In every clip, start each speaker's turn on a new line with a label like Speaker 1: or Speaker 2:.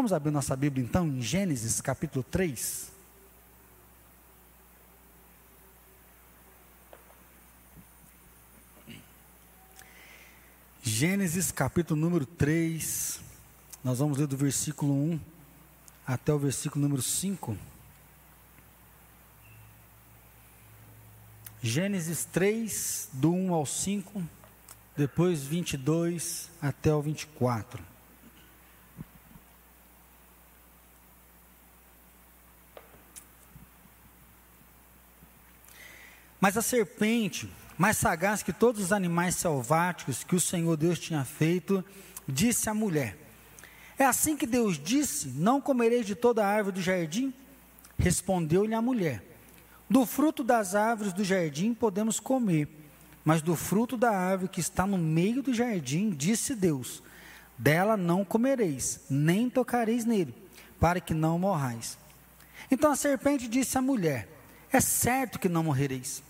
Speaker 1: Vamos abrir nossa Bíblia então em Gênesis capítulo 3. Gênesis capítulo número 3. Nós vamos ler do versículo 1 até o versículo número 5. Gênesis 3, do 1 ao 5, depois 22 até o 24. Mas a serpente, mais sagaz que todos os animais selváticos que o Senhor Deus tinha feito, disse à mulher: É assim que Deus disse: Não comereis de toda a árvore do jardim? Respondeu-lhe a mulher: Do fruto das árvores do jardim podemos comer, mas do fruto da árvore que está no meio do jardim, disse Deus: Dela não comereis, nem tocareis nele, para que não morrais. Então a serpente disse à mulher: É certo que não morrereis.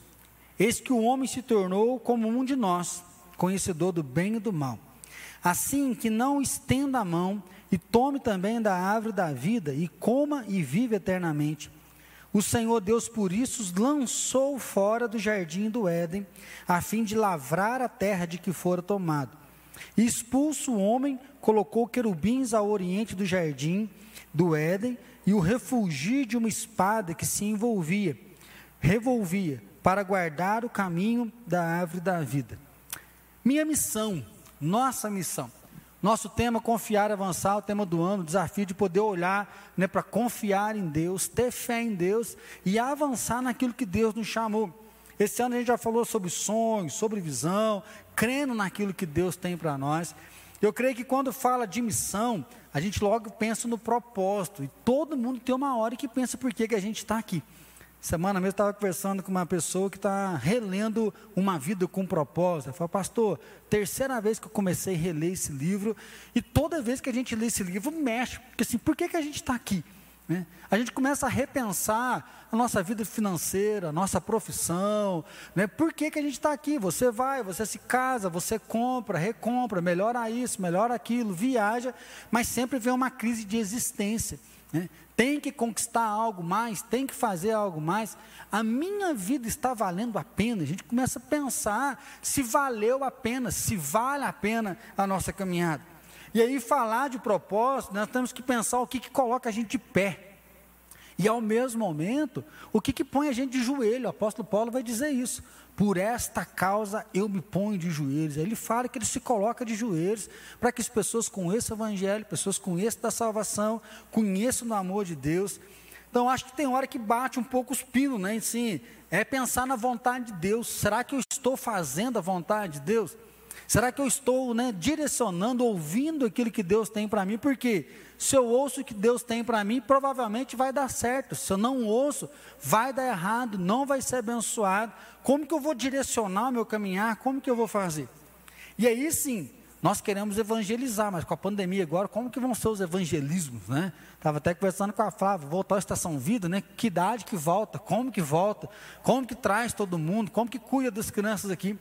Speaker 1: Eis que o homem se tornou como um de nós, conhecedor do bem e do mal. Assim que não estenda a mão e tome também da árvore da vida e coma e vive eternamente. O Senhor Deus por isso os lançou fora do jardim do Éden, a fim de lavrar a terra de que fora tomado. E expulso o homem, colocou querubins ao oriente do jardim do Éden e o refugio de uma espada que se envolvia, revolvia para guardar o caminho da árvore da vida. Minha missão, nossa missão, nosso tema confiar, avançar, o tema do ano, o desafio de poder olhar né, para confiar em Deus, ter fé em Deus e avançar naquilo que Deus nos chamou. Esse ano a gente já falou sobre sonhos, sobre visão, crendo naquilo que Deus tem para nós. Eu creio que quando fala de missão, a gente logo pensa no propósito. E todo mundo tem uma hora que pensa por que, que a gente está aqui. Semana mesmo estava conversando com uma pessoa que está relendo uma vida com propósito. Eu falei, pastor, terceira vez que eu comecei a reler esse livro, e toda vez que a gente lê esse livro, mexe, porque assim, por que, que a gente está aqui? Né? A gente começa a repensar a nossa vida financeira, a nossa profissão, né? por que, que a gente está aqui? Você vai, você se casa, você compra, recompra, melhora isso, melhora aquilo, viaja, mas sempre vem uma crise de existência. Né? tem que conquistar algo mais, tem que fazer algo mais. A minha vida está valendo a pena. A gente começa a pensar se valeu a pena, se vale a pena a nossa caminhada. E aí, falar de propósito, nós temos que pensar o que, que coloca a gente de pé. E ao mesmo momento, o que, que põe a gente de joelho? O apóstolo Paulo vai dizer isso. Por esta causa eu me ponho de joelhos. Ele fala que ele se coloca de joelhos para que as pessoas conheçam o Evangelho, pessoas conheçam da salvação, conheçam do amor de Deus. Então acho que tem hora que bate um pouco os pinos, né? Assim, é pensar na vontade de Deus. Será que eu estou fazendo a vontade de Deus? Será que eu estou né, direcionando, ouvindo aquilo que Deus tem para mim? Porque se eu ouço o que Deus tem para mim, provavelmente vai dar certo. Se eu não ouço, vai dar errado, não vai ser abençoado. Como que eu vou direcionar o meu caminhar? Como que eu vou fazer? E aí sim, nós queremos evangelizar, mas com a pandemia agora, como que vão ser os evangelismos, né? Estava até conversando com a Flávia, voltar à Estação Vida, né? Que idade que volta, como que volta, como que traz todo mundo, como que cuida das crianças aqui.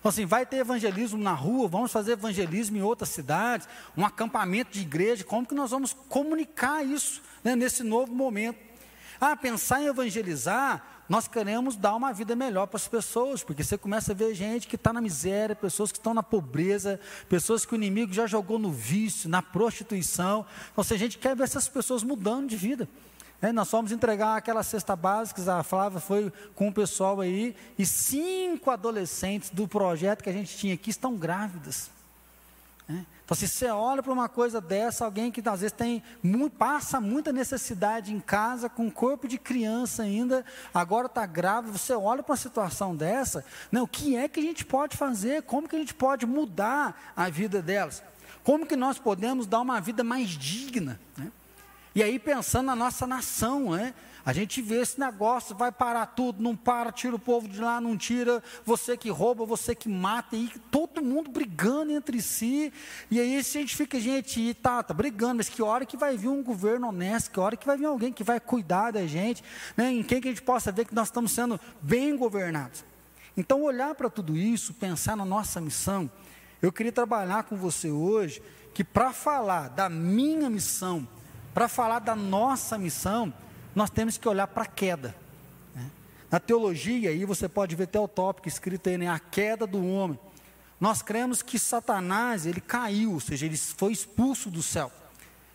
Speaker 1: Então, assim, vai ter evangelismo na rua, vamos fazer evangelismo em outras cidades, um acampamento de igreja, como que nós vamos comunicar isso né, nesse novo momento? Ah, pensar em evangelizar, nós queremos dar uma vida melhor para as pessoas, porque você começa a ver gente que está na miséria, pessoas que estão na pobreza, pessoas que o inimigo já jogou no vício, na prostituição. Então, se a gente quer ver essas pessoas mudando de vida. É, nós fomos entregar aquela cesta básica, a Flávia foi com o pessoal aí, e cinco adolescentes do projeto que a gente tinha aqui estão grávidas. É, então, se você olha para uma coisa dessa, alguém que às vezes tem passa muita necessidade em casa, com corpo de criança ainda, agora está grávida, você olha para uma situação dessa, né, o que é que a gente pode fazer? Como que a gente pode mudar a vida delas? Como que nós podemos dar uma vida mais digna? Né? E aí pensando na nossa nação, né? A gente vê esse negócio, vai parar tudo, não para, tira o povo de lá, não tira, você que rouba, você que mata, e todo mundo brigando entre si. E aí se a gente fica, gente, tá, tá brigando, mas que hora que vai vir um governo honesto, que hora que vai vir alguém que vai cuidar da gente, né? em quem que a gente possa ver que nós estamos sendo bem governados. Então, olhar para tudo isso, pensar na nossa missão, eu queria trabalhar com você hoje, que para falar da minha missão, para falar da nossa missão, nós temos que olhar para a queda. Né? Na teologia, aí você pode ver até o tópico escrito aí, né? a queda do homem. Nós cremos que Satanás, ele caiu, ou seja, ele foi expulso do céu.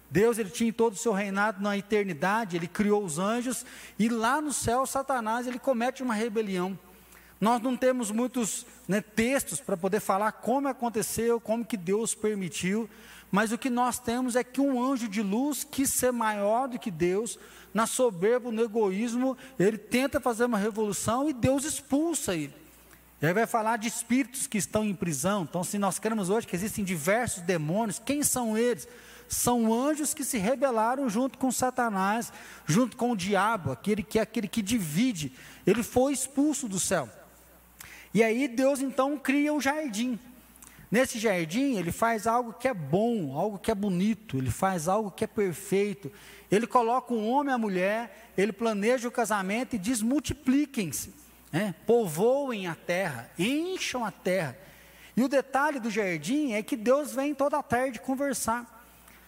Speaker 1: Deus, ele tinha todo o seu reinado na eternidade, ele criou os anjos, e lá no céu, Satanás, ele comete uma rebelião. Nós não temos muitos né, textos para poder falar como aconteceu, como que Deus permitiu, mas o que nós temos é que um anjo de luz quis ser maior do que Deus, na soberba, no egoísmo, ele tenta fazer uma revolução e Deus expulsa ele. E aí vai falar de espíritos que estão em prisão. Então, se nós queremos hoje que existem diversos demônios, quem são eles? São anjos que se rebelaram junto com Satanás, junto com o diabo, aquele que é aquele que divide. Ele foi expulso do céu. E aí Deus então cria o jardim. Nesse jardim, ele faz algo que é bom, algo que é bonito, ele faz algo que é perfeito. Ele coloca um homem e a mulher, ele planeja o casamento e diz: multipliquem-se, né? povoem a terra, encham a terra. E o detalhe do jardim é que Deus vem toda tarde conversar.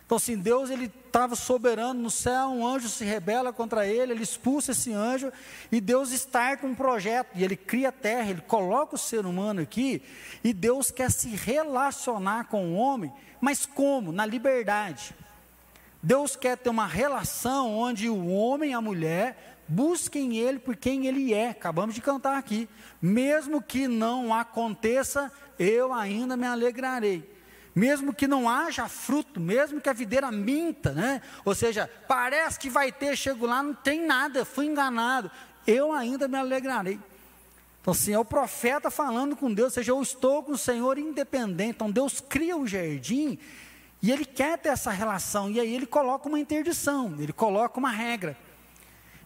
Speaker 1: Então, assim, Deus ele estava soberano no céu, um anjo se rebela contra ele, ele expulsa esse anjo, e Deus starta um projeto, e ele cria a terra, ele coloca o ser humano aqui, e Deus quer se relacionar com o homem, mas como? Na liberdade. Deus quer ter uma relação onde o homem e a mulher busquem ele por quem ele é, acabamos de cantar aqui. Mesmo que não aconteça, eu ainda me alegrarei mesmo que não haja fruto, mesmo que a videira minta, né? Ou seja, parece que vai ter, chego lá, não tem nada, fui enganado, eu ainda me alegrarei. Então, assim, é o profeta falando com Deus, ou seja, eu estou com o Senhor independente. Então, Deus cria o jardim e Ele quer ter essa relação, e aí Ele coloca uma interdição, Ele coloca uma regra.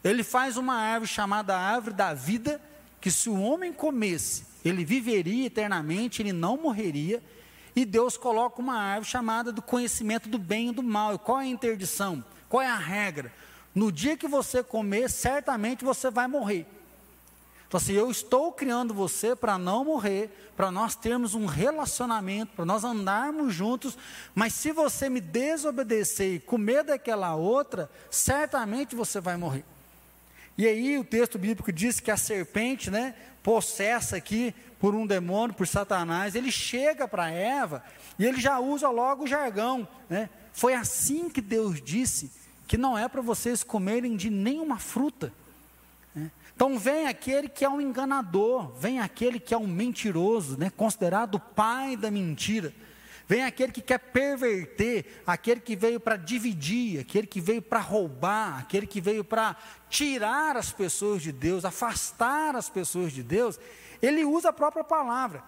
Speaker 1: Ele faz uma árvore chamada árvore da vida, que se o homem comesse, ele viveria eternamente, ele não morreria e Deus coloca uma árvore chamada do conhecimento do bem e do mal. E qual é a interdição? Qual é a regra? No dia que você comer, certamente você vai morrer. Então, assim, eu estou criando você para não morrer, para nós termos um relacionamento, para nós andarmos juntos, mas se você me desobedecer e comer daquela outra, certamente você vai morrer. E aí o texto bíblico diz que a serpente, né, possessa aqui por um demônio, por Satanás, ele chega para Eva e ele já usa logo o jargão, né? Foi assim que Deus disse que não é para vocês comerem de nenhuma fruta. Né? Então vem aquele que é um enganador, vem aquele que é um mentiroso, né? considerado o pai da mentira. Vem aquele que quer perverter, aquele que veio para dividir, aquele que veio para roubar, aquele que veio para tirar as pessoas de Deus, afastar as pessoas de Deus. Ele usa a própria palavra.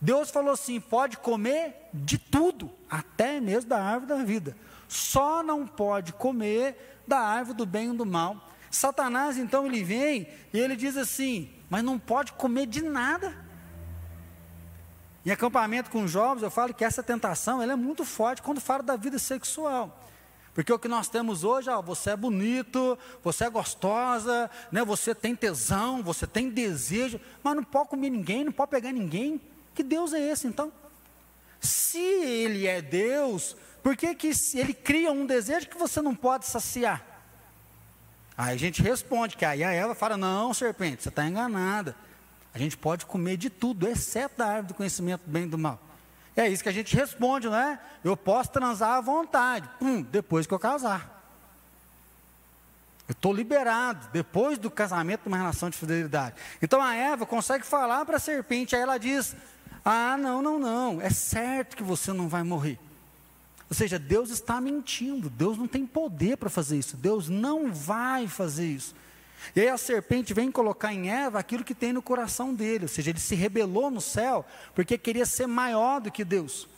Speaker 1: Deus falou assim: pode comer de tudo, até mesmo da árvore da vida. Só não pode comer da árvore do bem e do mal. Satanás, então, ele vem e ele diz assim: mas não pode comer de nada. Em acampamento com jovens, eu falo que essa tentação ela é muito forte quando fala da vida sexual. Porque o que nós temos hoje, ó, você é bonito, você é gostosa, né, você tem tesão, você tem desejo, mas não pode comer ninguém, não pode pegar ninguém. Que Deus é esse então? Se Ele é Deus, por que, que Ele cria um desejo que você não pode saciar? Aí a gente responde que aí a Eva fala: Não, serpente, você está enganada. A gente pode comer de tudo, exceto da árvore do conhecimento do bem e do mal. É isso que a gente responde, não é? Eu posso transar à vontade, pum, depois que eu casar. Eu estou liberado depois do casamento uma relação de fidelidade. Então a Eva consegue falar para a serpente, aí ela diz: Ah, não, não, não, é certo que você não vai morrer. Ou seja, Deus está mentindo, Deus não tem poder para fazer isso, Deus não vai fazer isso. E aí a serpente vem colocar em Eva aquilo que tem no coração dele, ou seja, ele se rebelou no céu porque queria ser maior do que Deus.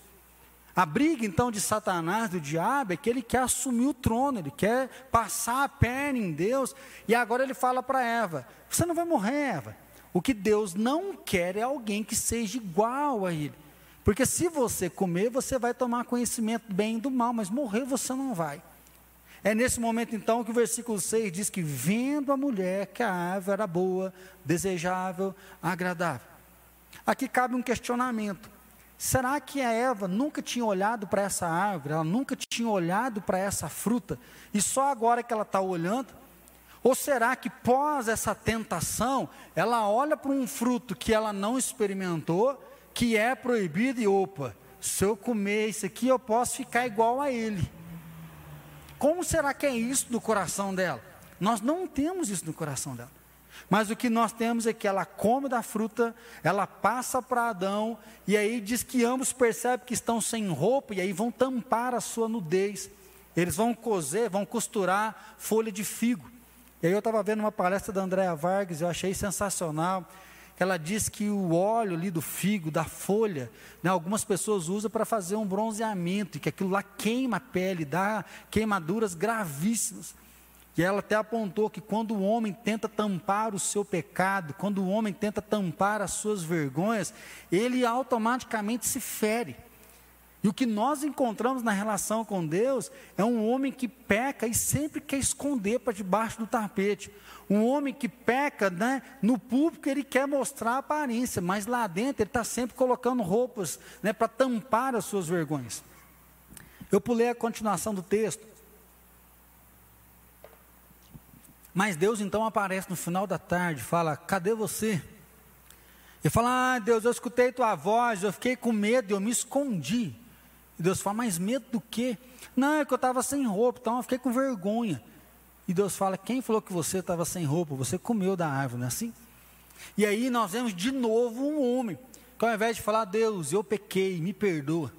Speaker 1: A briga então de Satanás, do diabo, é que ele quer assumir o trono, ele quer passar a perna em Deus, e agora ele fala para Eva: Você não vai morrer, Eva. O que Deus não quer é alguém que seja igual a ele. Porque se você comer, você vai tomar conhecimento do bem e do mal, mas morrer você não vai. É nesse momento então que o versículo 6 diz que vendo a mulher que a árvore era boa, desejável, agradável. Aqui cabe um questionamento. Será que a Eva nunca tinha olhado para essa árvore, ela nunca tinha olhado para essa fruta, e só agora que ela está olhando? Ou será que pós essa tentação, ela olha para um fruto que ela não experimentou, que é proibido, e opa, se eu comer isso aqui, eu posso ficar igual a ele? Como será que é isso no coração dela? Nós não temos isso no coração dela. Mas o que nós temos é que ela come da fruta, ela passa para Adão, e aí diz que ambos percebem que estão sem roupa, e aí vão tampar a sua nudez. Eles vão cozer, vão costurar folha de figo. E aí eu estava vendo uma palestra da Andréa Vargas, eu achei sensacional ela diz que o óleo ali do figo, da folha, né, algumas pessoas usam para fazer um bronzeamento, e que aquilo lá queima a pele, dá queimaduras gravíssimas. E ela até apontou que quando o homem tenta tampar o seu pecado, quando o homem tenta tampar as suas vergonhas, ele automaticamente se fere. E o que nós encontramos na relação com Deus é um homem que peca e sempre quer esconder para debaixo do tapete. Um homem que peca, né, no público ele quer mostrar a aparência, mas lá dentro ele está sempre colocando roupas né, para tampar as suas vergonhas. Eu pulei a continuação do texto. Mas Deus então aparece no final da tarde, fala: Cadê você? Ele fala: Ah, Deus, eu escutei tua voz, eu fiquei com medo, eu me escondi. E Deus fala: Mas medo do quê? Não, é que eu estava sem roupa, então eu fiquei com vergonha. E Deus fala: Quem falou que você estava sem roupa? Você comeu da árvore, não é assim? E aí nós vemos de novo um homem, que ao invés de falar, Deus, eu pequei, me perdoa.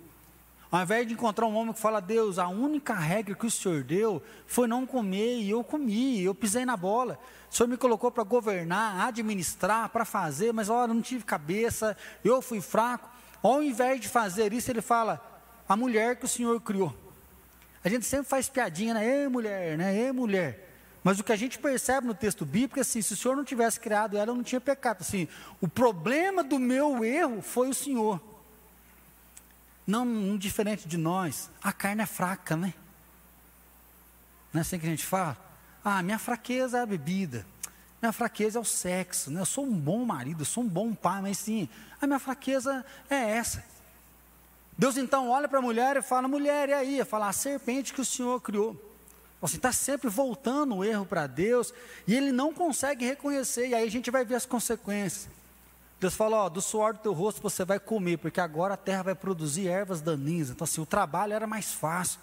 Speaker 1: Ao invés de encontrar um homem que fala, Deus, a única regra que o Senhor deu foi não comer, e eu comi, eu pisei na bola. O Senhor me colocou para governar, administrar, para fazer, mas olha, não tive cabeça, eu fui fraco. Ao invés de fazer isso, ele fala, a mulher que o Senhor criou. A gente sempre faz piadinha, né? Ei, mulher, né? Ei, mulher. Mas o que a gente percebe no texto bíblico é assim: se o Senhor não tivesse criado ela, eu não tinha pecado. Assim, o problema do meu erro foi o Senhor. Não, não diferente de nós. A carne é fraca, né? Não é assim que a gente fala? Ah, minha fraqueza é a bebida. Minha fraqueza é o sexo. Né? Eu sou um bom marido, eu sou um bom pai, mas sim, a minha fraqueza é essa. Deus então olha para a mulher e fala: mulher, e aí? Fala, a serpente que o Senhor criou. Você está sempre voltando o erro para Deus e ele não consegue reconhecer, e aí a gente vai ver as consequências. Deus fala: ó, do suor do teu rosto você vai comer, porque agora a terra vai produzir ervas daninhas. Então, assim, o trabalho era mais fácil.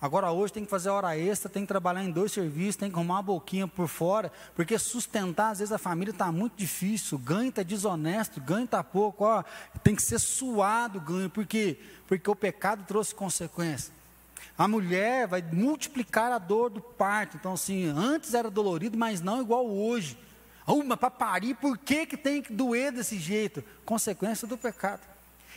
Speaker 1: Agora, hoje, tem que fazer hora extra, tem que trabalhar em dois serviços, tem que arrumar uma boquinha por fora, porque sustentar, às vezes, a família está muito difícil, ganho está desonesto, ganho está pouco, ó, tem que ser suado o ganho, por quê? Porque o pecado trouxe consequências. A mulher vai multiplicar a dor do parto. Então, assim, antes era dolorido, mas não igual hoje. Uma para parir, por que, que tem que doer desse jeito? Consequência do pecado.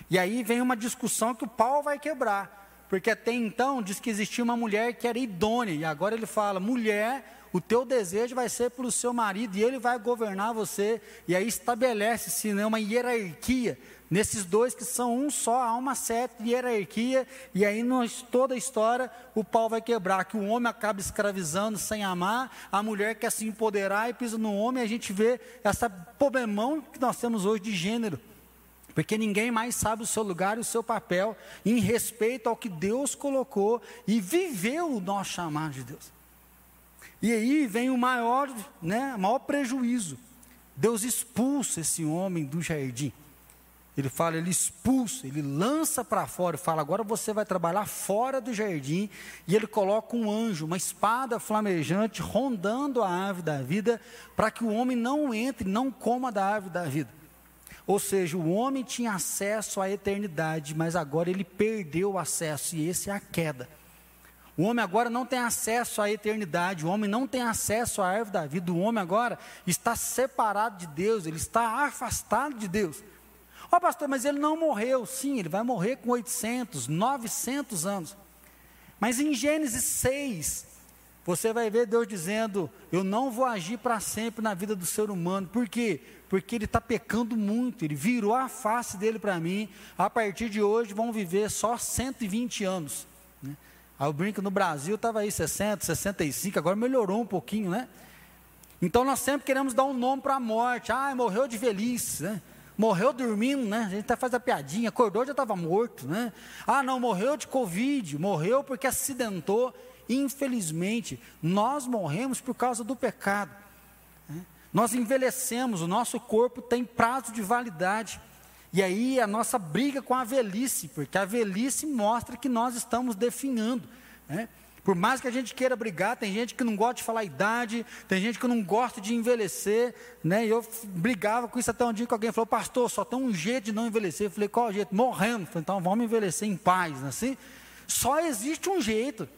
Speaker 1: E aí vem uma discussão que o pau vai quebrar. Porque até então diz que existia uma mulher que era idônea. E agora ele fala: mulher, o teu desejo vai ser para o seu marido e ele vai governar você. E aí estabelece-se né, uma hierarquia Nesses dois que são um só, há uma certa hierarquia, e aí nós, toda a história o pau vai quebrar, que o homem acaba escravizando sem amar, a mulher quer se empoderar e pisa no homem, e a gente vê essa problemão que nós temos hoje de gênero. Porque ninguém mais sabe o seu lugar e o seu papel em respeito ao que Deus colocou e viveu o nosso chamado de Deus. E aí vem o maior, né, maior prejuízo. Deus expulsa esse homem do jardim. Ele fala, ele expulsa, ele lança para fora fala: agora você vai trabalhar fora do jardim. E ele coloca um anjo, uma espada flamejante, rondando a árvore da vida, para que o homem não entre, não coma da árvore da vida. Ou seja, o homem tinha acesso à eternidade, mas agora ele perdeu o acesso, e esse é a queda. O homem agora não tem acesso à eternidade, o homem não tem acesso à árvore da vida, o homem agora está separado de Deus, ele está afastado de Deus. Ó, oh, pastor, mas ele não morreu. Sim, ele vai morrer com 800, 900 anos. Mas em Gênesis 6, você vai ver Deus dizendo: Eu não vou agir para sempre na vida do ser humano. Por quê? Porque ele está pecando muito. Ele virou a face dele para mim. A partir de hoje vão viver só 120 anos. Né? Aí eu brinco no Brasil, estava aí 60, 65, agora melhorou um pouquinho, né? Então nós sempre queremos dar um nome para a morte. Ah, morreu de velhice, né? Morreu dormindo, né? A gente até faz a piadinha, acordou já estava morto, né? Ah, não, morreu de Covid, morreu porque acidentou. Infelizmente, nós morremos por causa do pecado. Né? Nós envelhecemos, o nosso corpo tem prazo de validade. E aí a nossa briga com a velhice, porque a velhice mostra que nós estamos definhando. Né? Por mais que a gente queira brigar, tem gente que não gosta de falar idade, tem gente que não gosta de envelhecer, né? E eu brigava com isso até um dia que alguém falou, pastor, só tem um jeito de não envelhecer. Eu falei, qual é o jeito? Morrendo. Falei, então vamos envelhecer em paz, né? assim. Só existe um jeito.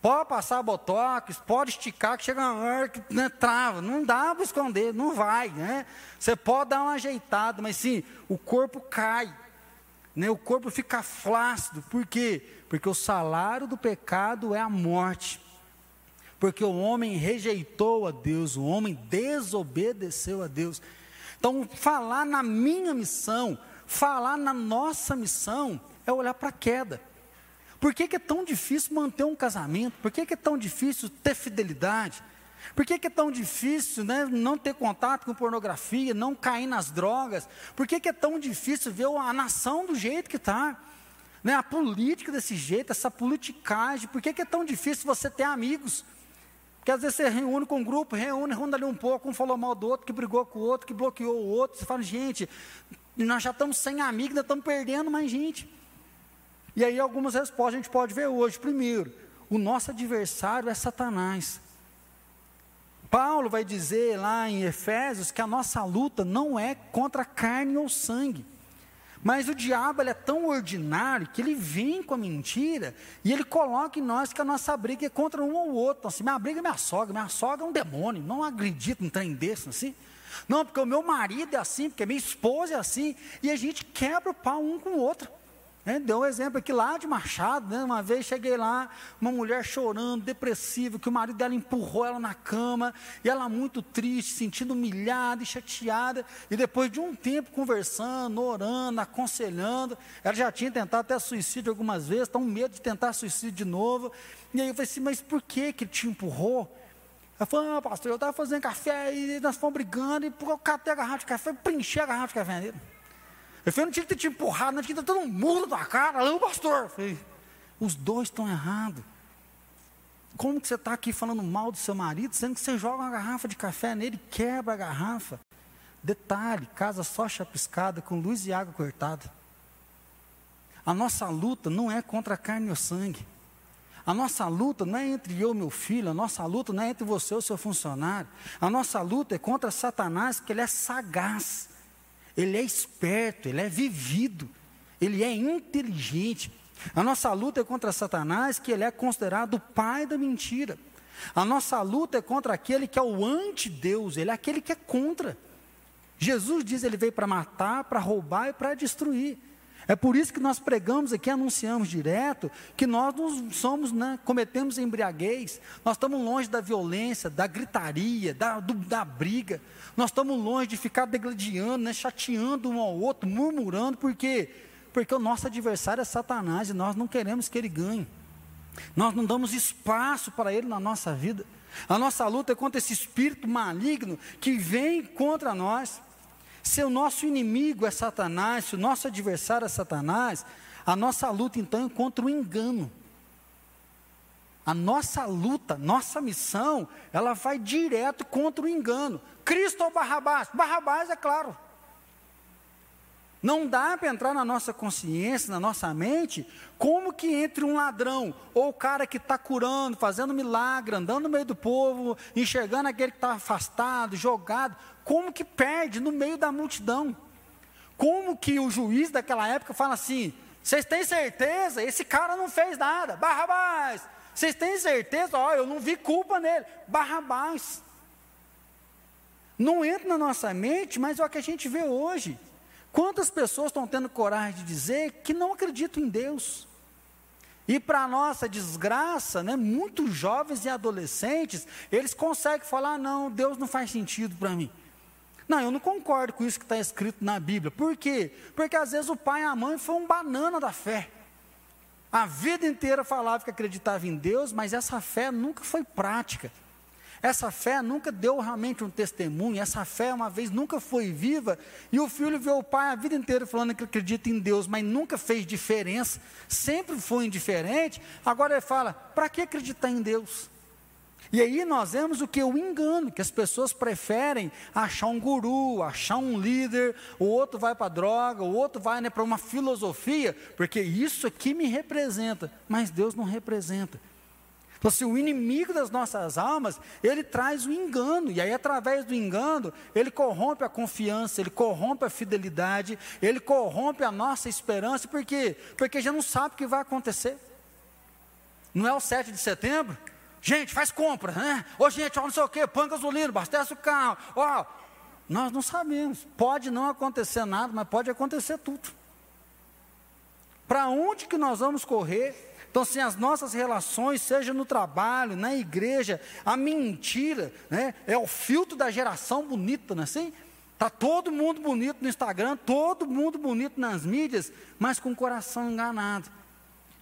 Speaker 1: Pode passar botox, pode esticar, que chega uma hora que né, trava. Não dá para esconder, não vai, né? Você pode dar uma ajeitada, mas sim, o corpo cai. Né? O corpo fica flácido. Por quê? Porque o salário do pecado é a morte. Porque o homem rejeitou a Deus, o homem desobedeceu a Deus. Então, falar na minha missão, falar na nossa missão, é olhar para a queda. Por que, que, é tão difícil manter um casamento? Por que, que é tão difícil ter fidelidade? Por que, que, é tão difícil né, não ter contato com pornografia, não cair nas drogas? Por que, que é tão difícil ver a nação do jeito que está? Né, a política desse jeito, essa politicagem. Por que, que é tão difícil você ter amigos? Porque às vezes você reúne com um grupo, reúne, reúne ali um pouco, um falou mal do outro, que brigou com o outro, que bloqueou o outro. Você fala, gente, nós já estamos sem amigos, ainda estamos perdendo mais gente. E aí algumas respostas a gente pode ver hoje. Primeiro, o nosso adversário é Satanás. Paulo vai dizer lá em Efésios que a nossa luta não é contra carne ou sangue. Mas o diabo é tão ordinário que ele vem com a mentira e ele coloca em nós que a nossa briga é contra um ou outro. Então, assim, minha briga é minha sogra, minha sogra é um demônio, não acredito num trem desse assim. Não, porque o meu marido é assim, porque minha esposa é assim, e a gente quebra o pau um com o outro. É, deu um exemplo aqui lá de Machado, né? uma vez cheguei lá, uma mulher chorando, depressiva, que o marido dela empurrou ela na cama, e ela muito triste, sentindo humilhada e chateada, e depois de um tempo conversando, orando, aconselhando, ela já tinha tentado até suicídio algumas vezes, está medo de tentar suicídio de novo, e aí eu falei assim, mas por que que ele te empurrou? Ela falou, ah, pastor, eu estava fazendo café, e nós fomos brigando, e eu catei a garrafa de café, preenchi a garrafa de café nele. Eu falei, não tinha que ter te empurrado, não tinha que ter dado um muro na cara, não, pastor. Eu falei, os dois estão errados. Como que você está aqui falando mal do seu marido, sendo que você joga uma garrafa de café nele quebra a garrafa? Detalhe, casa só chapiscada, com luz e água cortada. A nossa luta não é contra a carne ou sangue. A nossa luta não é entre eu e meu filho, a nossa luta não é entre você e o seu funcionário. A nossa luta é contra Satanás, que ele é sagaz ele é esperto, ele é vivido, ele é inteligente. A nossa luta é contra Satanás, que ele é considerado o pai da mentira. A nossa luta é contra aquele que é o anti-Deus, ele é aquele que é contra. Jesus diz ele veio para matar, para roubar e para destruir. É por isso que nós pregamos aqui, anunciamos direto, que nós não somos, né, cometemos embriaguez, nós estamos longe da violência, da gritaria, da, do, da briga, nós estamos longe de ficar degladiando, né, chateando um ao outro, murmurando, por quê? Porque o nosso adversário é Satanás e nós não queremos que ele ganhe. Nós não damos espaço para ele na nossa vida. A nossa luta é contra esse espírito maligno que vem contra nós. Se o nosso inimigo é Satanás, se o nosso adversário é Satanás, a nossa luta então é contra o engano. A nossa luta, nossa missão, ela vai direto contra o engano. Cristo ou Barrabás? Barrabás, é claro. Não dá para entrar na nossa consciência, na nossa mente, como que entre um ladrão, ou o cara que está curando, fazendo milagre, andando no meio do povo, enxergando aquele que está afastado, jogado, como que perde no meio da multidão? Como que o juiz daquela época fala assim: vocês têm certeza? Esse cara não fez nada, Barrabás. Vocês têm certeza? Ó, eu não vi culpa nele, Barrabás. Não entra na nossa mente, mas é o que a gente vê hoje. Quantas pessoas estão tendo coragem de dizer que não acreditam em Deus? E para nossa desgraça, né, muitos jovens e adolescentes, eles conseguem falar: não, Deus não faz sentido para mim. Não, eu não concordo com isso que está escrito na Bíblia. Por quê? Porque às vezes o pai e a mãe foi um banana da fé. A vida inteira falava que acreditava em Deus, mas essa fé nunca foi prática. Essa fé nunca deu realmente um testemunho, essa fé uma vez nunca foi viva, e o filho vê o pai a vida inteira falando que acredita em Deus, mas nunca fez diferença, sempre foi indiferente. Agora ele fala: para que acreditar em Deus? E aí nós vemos o que? O engano, que as pessoas preferem achar um guru, achar um líder, o outro vai para a droga, o outro vai né, para uma filosofia, porque isso aqui me representa, mas Deus não representa. Então, o inimigo das nossas almas, ele traz o engano, e aí através do engano, ele corrompe a confiança, ele corrompe a fidelidade, ele corrompe a nossa esperança, por quê? Porque já não sabe o que vai acontecer. Não é o 7 de setembro? Gente, faz compra, né? Ô gente, ó, não sei o quê, põe gasolina, abastece o carro, ó. Nós não sabemos, pode não acontecer nada, mas pode acontecer tudo. Para onde que nós vamos correr? Então, se as nossas relações, seja no trabalho, na igreja, a mentira, né, é o filtro da geração bonita, não é assim? Está todo mundo bonito no Instagram, todo mundo bonito nas mídias, mas com o coração enganado.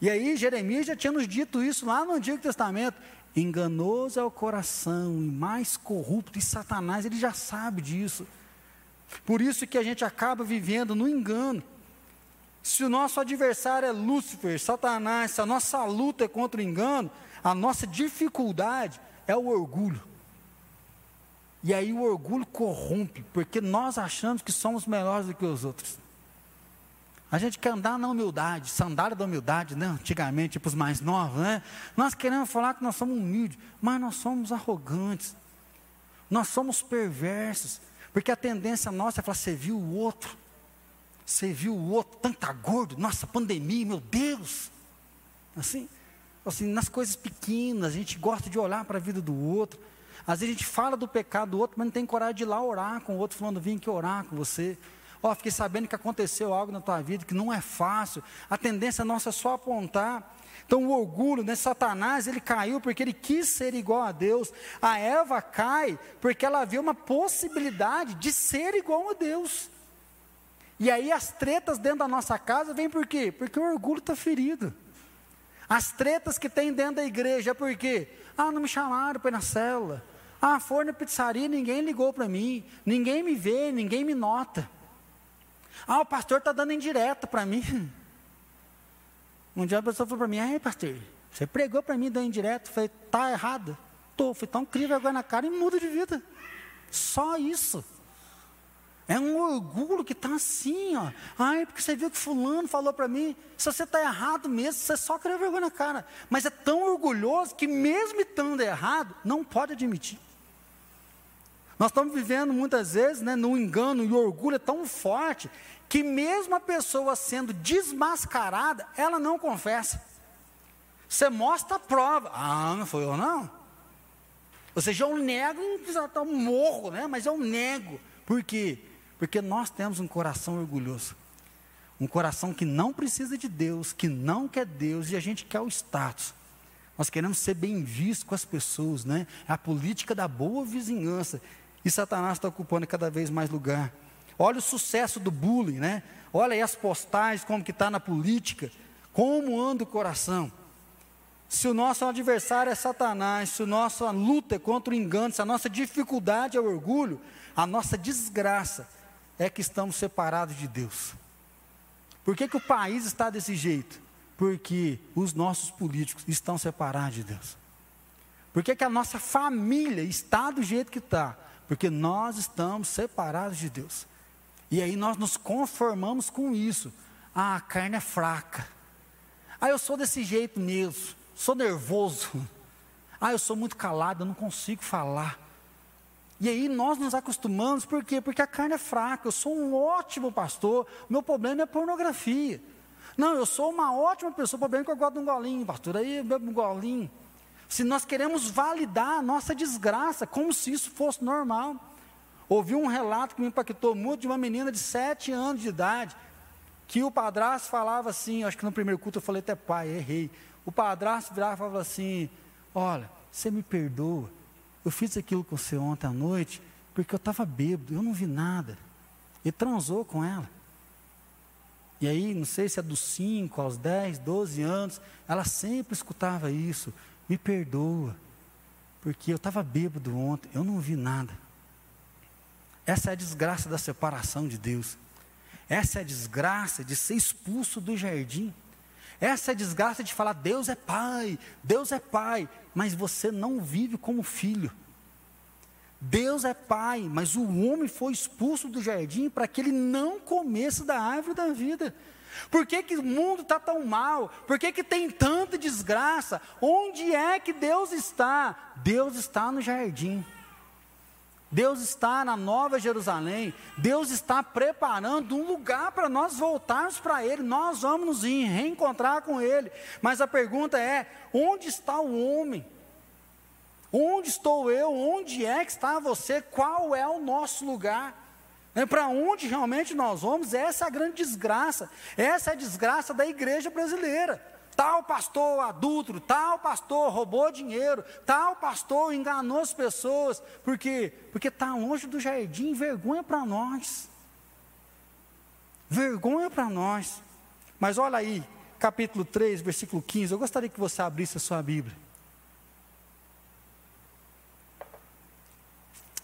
Speaker 1: E aí, Jeremias já tinha nos dito isso lá no Antigo Testamento. Enganoso é o coração e mais corrupto, e Satanás, ele já sabe disso. Por isso que a gente acaba vivendo no engano. Se o nosso adversário é Lúcifer, Satanás, se a nossa luta é contra o engano, a nossa dificuldade é o orgulho. E aí o orgulho corrompe, porque nós achamos que somos melhores do que os outros. A gente quer andar na humildade, sandália da humildade, né? Antigamente, para os mais novos, né? Nós queremos falar que nós somos humildes, mas nós somos arrogantes. Nós somos perversos, porque a tendência nossa é falar, você viu o outro. Você viu o outro, tanto gordo, nossa, pandemia, meu Deus. Assim, assim, nas coisas pequenas, a gente gosta de olhar para a vida do outro. Às vezes a gente fala do pecado do outro, mas não tem coragem de ir lá orar com o outro, falando, vim aqui orar com você. Ó, oh, fiquei sabendo que aconteceu algo na tua vida, que não é fácil. A tendência nossa é só apontar. Então o orgulho, né, Satanás, ele caiu porque ele quis ser igual a Deus. A Eva cai porque ela viu uma possibilidade de ser igual a Deus. E aí as tretas dentro da nossa casa vêm por quê? Porque o orgulho está ferido. As tretas que tem dentro da igreja é por quê? Ah, não me chamaram para ir na célula. Ah, foi na pizzaria, ninguém ligou para mim. Ninguém me vê, ninguém me nota. Ah, o pastor está dando indireta para mim. Um dia a pessoa falou para mim, aí pastor, você pregou para mim dando indireta. Falei, tá errado. Tô, fui tão incrível agora na cara e muda de vida. Só isso. É um orgulho que está assim, ó. Ai, porque você viu que fulano falou para mim. Se você está errado mesmo, você só quer vergonha na cara. Mas é tão orgulhoso que mesmo estando errado, não pode admitir. Nós estamos vivendo muitas vezes né, no engano e orgulho é tão forte que mesmo a pessoa sendo desmascarada, ela não confessa. Você mostra a prova. Ah, não foi eu não. Ou seja, eu nego, não um morro, né? Mas eu nego. Por quê? Porque nós temos um coração orgulhoso. Um coração que não precisa de Deus, que não quer Deus e a gente quer o status. Nós queremos ser bem vistos com as pessoas, né? É a política da boa vizinhança. E Satanás está ocupando cada vez mais lugar. Olha o sucesso do bullying, né? Olha aí as postagens, como que está na política. Como anda o coração. Se o nosso adversário é Satanás, se a nossa luta é contra o engano, se a nossa dificuldade é o orgulho, a nossa desgraça é que estamos separados de Deus. Por que, que o país está desse jeito? Porque os nossos políticos estão separados de Deus. Por que, que a nossa família está do jeito que está? Porque nós estamos separados de Deus. E aí nós nos conformamos com isso. Ah, a carne é fraca. Ah, eu sou desse jeito mesmo. Sou nervoso. Ah, eu sou muito calado, eu não consigo falar. E aí nós nos acostumamos, por quê? Porque a carne é fraca. Eu sou um ótimo pastor, meu problema é pornografia. Não, eu sou uma ótima pessoa, o problema é que eu gosto de um golinho, pastor, aí eu bebo um golinho. Se nós queremos validar a nossa desgraça, como se isso fosse normal. Ouvi um relato que me impactou muito de uma menina de sete anos de idade, que o padrasto falava assim, acho que no primeiro culto eu falei até pai, errei. O padrasto virava e falava assim: Olha, você me perdoa, eu fiz aquilo com você ontem à noite, porque eu estava bêbado, eu não vi nada. E transou com ela. E aí, não sei se é dos 5 aos 10, 12 anos, ela sempre escutava isso: Me perdoa, porque eu estava bêbado ontem, eu não vi nada. Essa é a desgraça da separação de Deus. Essa é a desgraça de ser expulso do jardim. Essa é desgraça de falar: Deus é pai, Deus é pai, mas você não vive como filho. Deus é pai, mas o homem foi expulso do jardim para que ele não comesse da árvore da vida. Por que, que o mundo está tão mal? Por que, que tem tanta desgraça? Onde é que Deus está? Deus está no jardim. Deus está na Nova Jerusalém, Deus está preparando um lugar para nós voltarmos para Ele, nós vamos nos reencontrar com Ele. Mas a pergunta é: onde está o homem? Onde estou eu? Onde é que está você? Qual é o nosso lugar? É para onde realmente nós vamos? Essa é a grande desgraça. Essa é a desgraça da igreja brasileira. Tal pastor adulto, tal pastor roubou dinheiro, tal pastor enganou as pessoas, por quê? Porque está longe do jardim, vergonha para nós. Vergonha para nós. Mas olha aí, capítulo 3, versículo 15. Eu gostaria que você abrisse a sua Bíblia.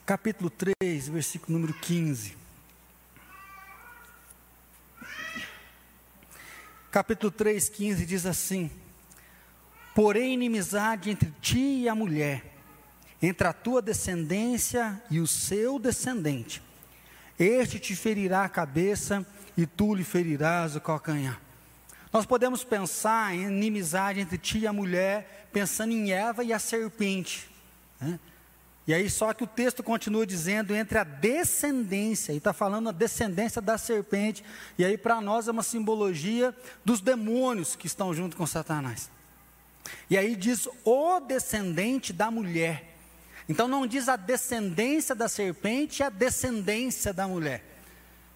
Speaker 1: Capítulo 3, versículo número 15. Capítulo 3, 15 diz assim: Porém, inimizade entre ti e a mulher, entre a tua descendência e o seu descendente. Este te ferirá a cabeça e tu lhe ferirás o calcanhar. Nós podemos pensar em inimizade entre ti e a mulher, pensando em Eva e a serpente. Né? E aí, só que o texto continua dizendo entre a descendência, e está falando a descendência da serpente, e aí para nós é uma simbologia dos demônios que estão junto com Satanás. E aí diz o descendente da mulher. Então não diz a descendência da serpente, a descendência da mulher.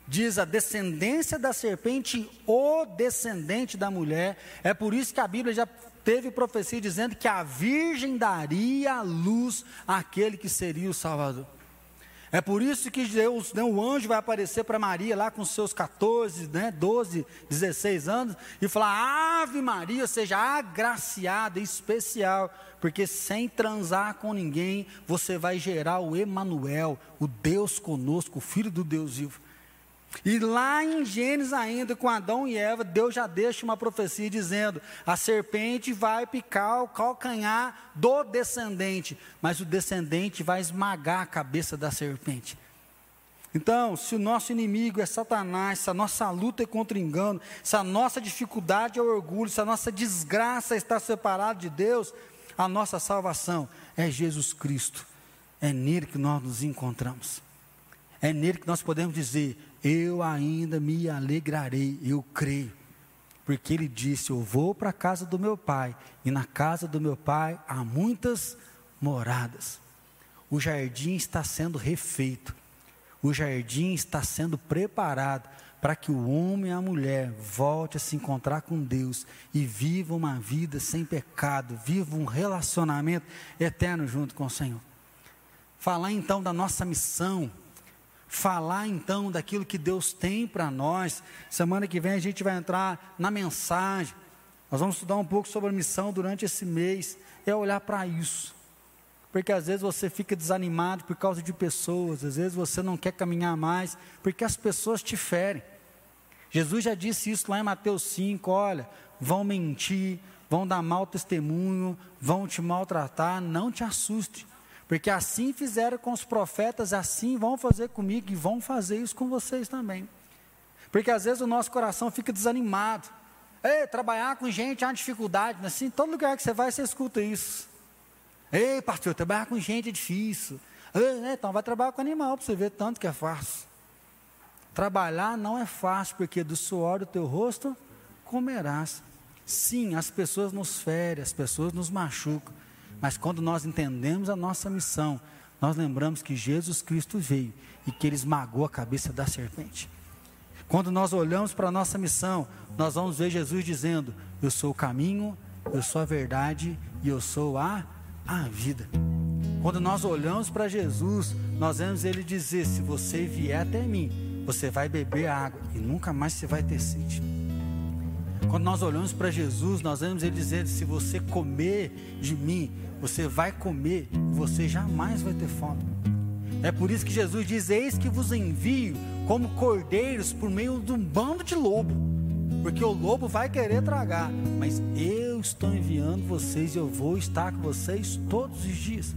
Speaker 1: Diz a descendência da serpente, o descendente da mulher. É por isso que a Bíblia já teve profecia dizendo que a virgem daria a luz àquele que seria o Salvador. É por isso que Deus, né, o anjo vai aparecer para Maria lá com seus 14, né, 12, 16 anos e falar: Ave Maria, seja agraciada, especial, porque sem transar com ninguém você vai gerar o Emanuel, o Deus conosco, o Filho do Deus vivo. E lá em Gênesis ainda, com Adão e Eva, Deus já deixa uma profecia dizendo: a serpente vai picar o calcanhar do descendente, mas o descendente vai esmagar a cabeça da serpente. Então, se o nosso inimigo é Satanás, se a nossa luta é contra o engano, se a nossa dificuldade é o orgulho, se a nossa desgraça está separada de Deus, a nossa salvação é Jesus Cristo. É nele que nós nos encontramos. É nele que nós podemos dizer: eu ainda me alegrarei, eu creio. Porque ele disse: Eu vou para a casa do meu pai, e na casa do meu pai há muitas moradas. O jardim está sendo refeito, o jardim está sendo preparado para que o homem e a mulher volte a se encontrar com Deus e viva uma vida sem pecado, viva um relacionamento eterno junto com o Senhor. Falar então da nossa missão falar então daquilo que Deus tem para nós. Semana que vem a gente vai entrar na mensagem. Nós vamos estudar um pouco sobre a missão durante esse mês. É olhar para isso. Porque às vezes você fica desanimado por causa de pessoas, às vezes você não quer caminhar mais, porque as pessoas te ferem. Jesus já disse isso lá em Mateus 5: olha, vão mentir, vão dar mau testemunho, vão te maltratar, não te assuste. Porque assim fizeram com os profetas, assim vão fazer comigo e vão fazer isso com vocês também. Porque às vezes o nosso coração fica desanimado. Ei, trabalhar com gente é uma dificuldade. Assim, todo lugar que você vai, você escuta isso. Ei, pastor, trabalhar com gente é difícil. Ei, né, então vai trabalhar com animal para você ver tanto que é fácil. Trabalhar não é fácil, porque do suor do teu rosto comerás. Sim, as pessoas nos ferem, as pessoas nos machucam. Mas quando nós entendemos a nossa missão, nós lembramos que Jesus Cristo veio e que ele esmagou a cabeça da serpente. Quando nós olhamos para a nossa missão, nós vamos ver Jesus dizendo: Eu sou o caminho, eu sou a verdade e eu sou a, a vida. Quando nós olhamos para Jesus, nós vemos ele dizer: Se você vier até mim, você vai beber água e nunca mais você vai ter sede. Quando nós olhamos para Jesus, nós vemos ele dizer: Se você comer de mim, você vai comer e você jamais vai ter fome. É por isso que Jesus diz: Eis que vos envio como cordeiros por meio de um bando de lobo, porque o lobo vai querer tragar, mas eu estou enviando vocês e eu vou estar com vocês todos os dias.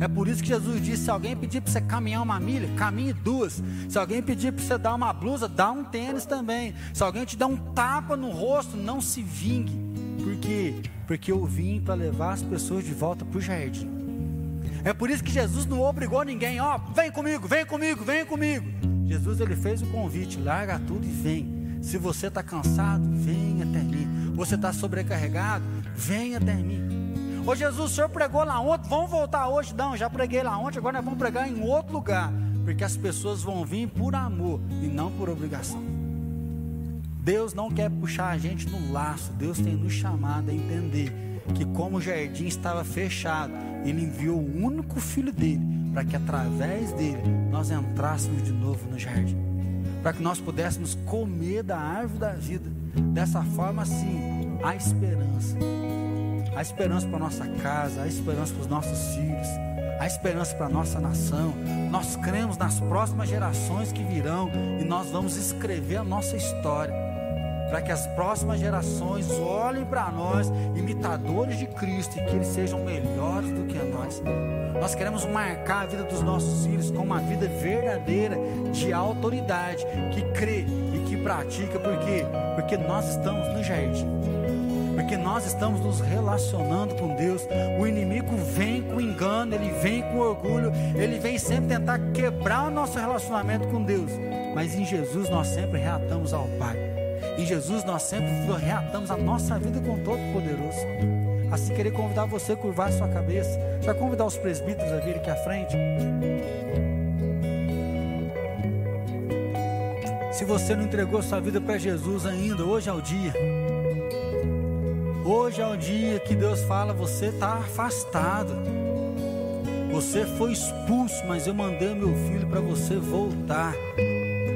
Speaker 1: É por isso que Jesus disse: se alguém pedir para você caminhar uma milha, caminhe duas. Se alguém pedir para você dar uma blusa, dá um tênis também. Se alguém te der um tapa no rosto, não se vingue. Por quê? Porque eu vim para levar as pessoas de volta para o jardim. É por isso que Jesus não obrigou ninguém, ó, oh, vem comigo, vem comigo, vem comigo. Jesus ele fez o convite, larga tudo e vem. Se você está cansado, venha até mim. Você está sobrecarregado, venha até mim. Ô Jesus, o senhor pregou lá ontem, vamos voltar hoje? Não, já preguei lá ontem, agora nós vamos pregar em outro lugar. Porque as pessoas vão vir por amor e não por obrigação. Deus não quer puxar a gente no laço, Deus tem nos chamado a entender que, como o jardim estava fechado, Ele enviou o único filho dele para que através dele nós entrássemos de novo no jardim, para que nós pudéssemos comer da árvore da vida. Dessa forma, sim, há esperança há esperança para nossa casa, há esperança para os nossos filhos, há esperança para a nossa nação. Nós cremos nas próximas gerações que virão e nós vamos escrever a nossa história. Para que as próximas gerações olhem para nós, imitadores de Cristo, e que eles sejam melhores do que nós. Nós queremos marcar a vida dos nossos filhos com uma vida verdadeira de autoridade, que crê e que pratica, por quê? Porque nós estamos no jardim porque nós estamos nos relacionando com Deus. O inimigo vem com engano, ele vem com orgulho, ele vem sempre tentar quebrar o nosso relacionamento com Deus. Mas em Jesus nós sempre reatamos ao Pai. Em Jesus nós sempre reatamos a nossa vida com todo poderoso. Assim querer convidar você a curvar sua cabeça. Já convidar os presbíteros a vir aqui à frente. Se você não entregou sua vida para Jesus ainda, hoje é o dia. Hoje é o dia que Deus fala: você está afastado. Você foi expulso, mas eu mandei meu filho para você voltar.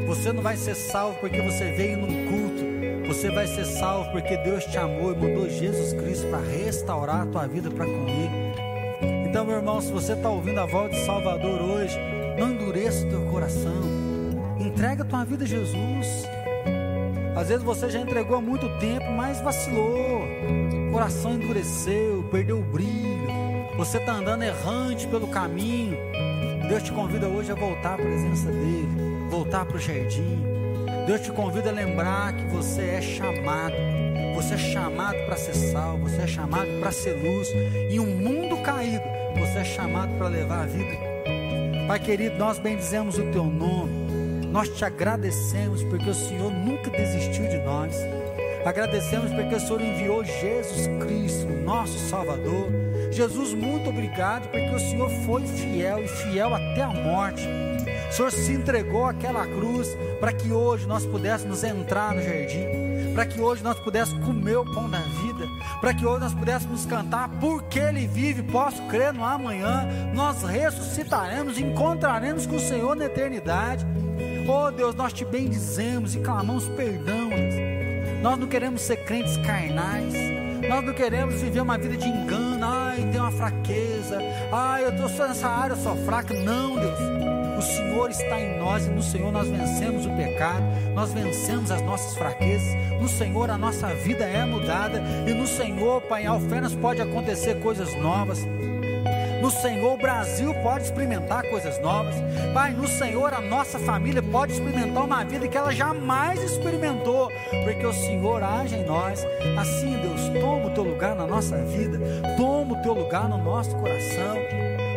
Speaker 1: Você não vai ser salvo porque você veio num culto. Você vai ser salvo porque Deus te amou e mandou Jesus Cristo para restaurar a tua vida para com Ele. Então, meu irmão, se você está ouvindo a voz de Salvador hoje, não endureça o teu coração. Entrega a tua vida a Jesus. Às vezes você já entregou há muito tempo, mas vacilou. O coração endureceu, perdeu o brilho. Você está andando errante pelo caminho. Deus te convida hoje a voltar à presença dEle, voltar para o jardim. Deus te convida a lembrar que você é chamado. Você é chamado para ser salvo, você é chamado para ser luz. Em um mundo caído, você é chamado para levar a vida. Pai querido, nós bendizemos o teu nome. Nós te agradecemos porque o Senhor nunca desistiu. Agradecemos porque o Senhor enviou Jesus Cristo, nosso Salvador. Jesus, muito obrigado porque o Senhor foi fiel e fiel até a morte. O Senhor se entregou àquela cruz para que hoje nós pudéssemos entrar no jardim, para que hoje nós pudéssemos comer o pão da vida, para que hoje nós pudéssemos cantar, porque Ele vive, posso crer no amanhã, nós ressuscitaremos, encontraremos com o Senhor na eternidade. Oh Deus, nós te bendizemos e clamamos perdão. Nós não queremos ser crentes carnais. Nós não queremos viver uma vida de engano. Ai, tem uma fraqueza. Ai, eu estou nessa área, eu sou fraca. Não, Deus. O Senhor está em nós e no Senhor nós vencemos o pecado, nós vencemos as nossas fraquezas. No Senhor a nossa vida é mudada e no Senhor, Pai, alfenas pode acontecer coisas novas. No Senhor, o Brasil pode experimentar coisas novas. Pai, no Senhor, a nossa família pode experimentar uma vida que ela jamais experimentou, porque o Senhor age em nós. Assim, Deus, toma o teu lugar na nossa vida, toma o teu lugar no nosso coração.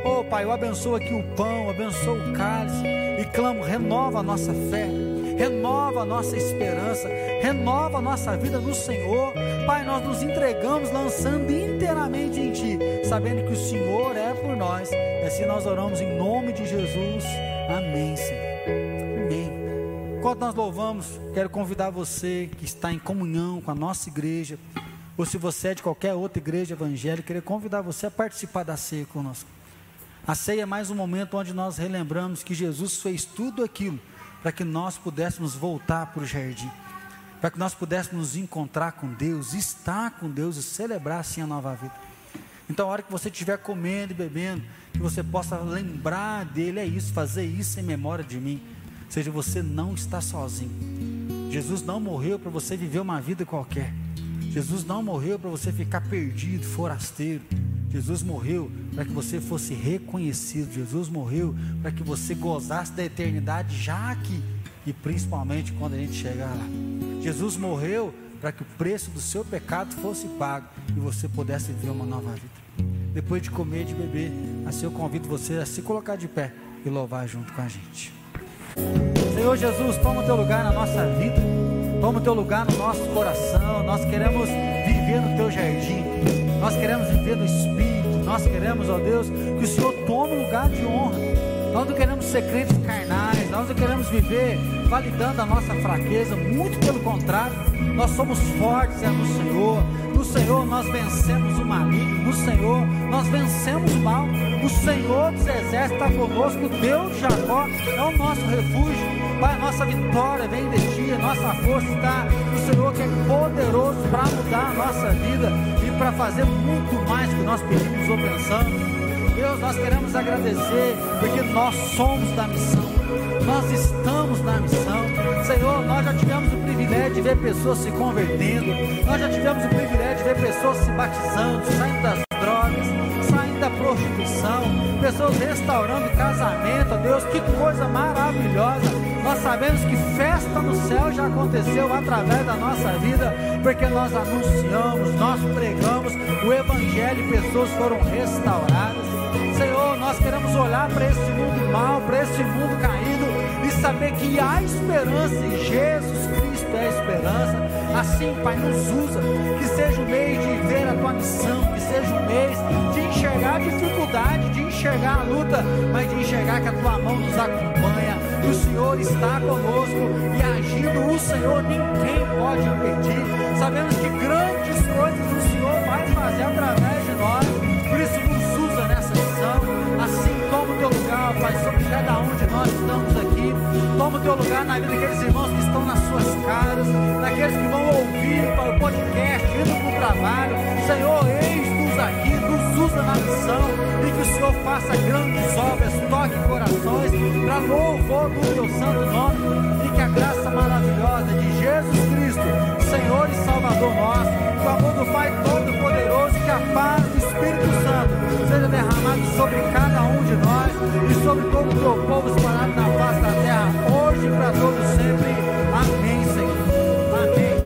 Speaker 1: Oh, Pai, eu abençoo aqui o pão, abençoo o cálice e clamo, renova a nossa fé renova a nossa esperança, renova a nossa vida no Senhor. Pai, nós nos entregamos lançando inteiramente em Ti, sabendo que o Senhor é por nós. E assim nós oramos em nome de Jesus. Amém, Senhor. Amém. Enquanto nós louvamos, quero convidar você que está em comunhão com a nossa igreja, ou se você é de qualquer outra igreja evangélica, queria convidar você a participar da ceia conosco. A ceia é mais um momento onde nós relembramos que Jesus fez tudo aquilo para que nós pudéssemos voltar para o jardim, para que nós pudéssemos nos encontrar com Deus, estar com Deus e celebrar assim a nova vida. Então, a hora que você estiver comendo e bebendo, que você possa lembrar dele, é isso, fazer isso em memória de mim. Ou seja, você não está sozinho. Jesus não morreu para você viver uma vida qualquer. Jesus não morreu para você ficar perdido, forasteiro. Jesus morreu para que você fosse reconhecido. Jesus morreu para que você gozasse da eternidade já aqui e principalmente quando a gente chegar lá. Jesus morreu para que o preço do seu pecado fosse pago e você pudesse viver uma nova vida. Depois de comer e de beber, assim eu convido você a se colocar de pé e louvar junto com a gente. Senhor Jesus, toma o teu lugar na nossa vida, toma o teu lugar no nosso coração. Nós queremos viver no teu jardim. Nós queremos viver no Espírito, nós queremos, ó Deus, que o Senhor tome o lugar de honra. Nós não queremos ser crentes carnais, nós não queremos viver validando a nossa fraqueza, muito pelo contrário, nós somos fortes é no Senhor. No Senhor nós vencemos o maligno, no Senhor nós vencemos o mal. O Senhor dos exércitos está conosco, Deus de Jacó é o nosso refúgio. Pai, a nossa vitória vem de Ti, a nossa força está no Senhor que é poderoso para mudar a nossa vida e para fazer muito mais que nós pedimos ou pensamos. Deus, nós queremos agradecer porque nós somos da missão, nós estamos na missão. Senhor, nós já tivemos o privilégio de ver pessoas se convertendo, nós já tivemos o privilégio de ver pessoas se batizando, saindo das drogas, saindo da prostituição, pessoas restaurando casamento, Deus, que coisa maravilhosa. Sabemos que festa no céu já aconteceu através da nossa vida, porque nós anunciamos, nós pregamos o Evangelho e pessoas foram restauradas. Senhor, nós queremos olhar para esse mundo mal, para esse mundo caído e saber que há esperança em Jesus Cristo é a esperança. Assim, Pai, nos usa, que seja o mês de ver a tua missão, que seja o mês de enxergar a dificuldade, de enxergar a luta, mas de enxergar que a tua mão nos acompanha, que o Senhor está conosco e agindo o Senhor, ninguém pode impedir. Sabemos que grandes coisas o Senhor vai fazer através de nós, por isso nos usa nessa missão. Assim, toma o teu lugar, Pai, sobre cada um de nós estamos aqui. Toma o teu lugar na vida daqueles irmãos que estão nas suas casas, daqueles que vão ouvir para o podcast, indo para o trabalho. Senhor, eis-nos aqui, nos usa na missão e que o Senhor faça grandes obras, toque corações para louvor do teu santo nome e que a graça maravilhosa de Jesus Cristo, Senhor e Salvador nosso, o amor do Pai Todo-Poderoso, que a paz do Espírito Santo seja derramado sobre cada um de nós e sobre todo o teu povo espalhado na face da terra, hoje e para todos sempre. Amém.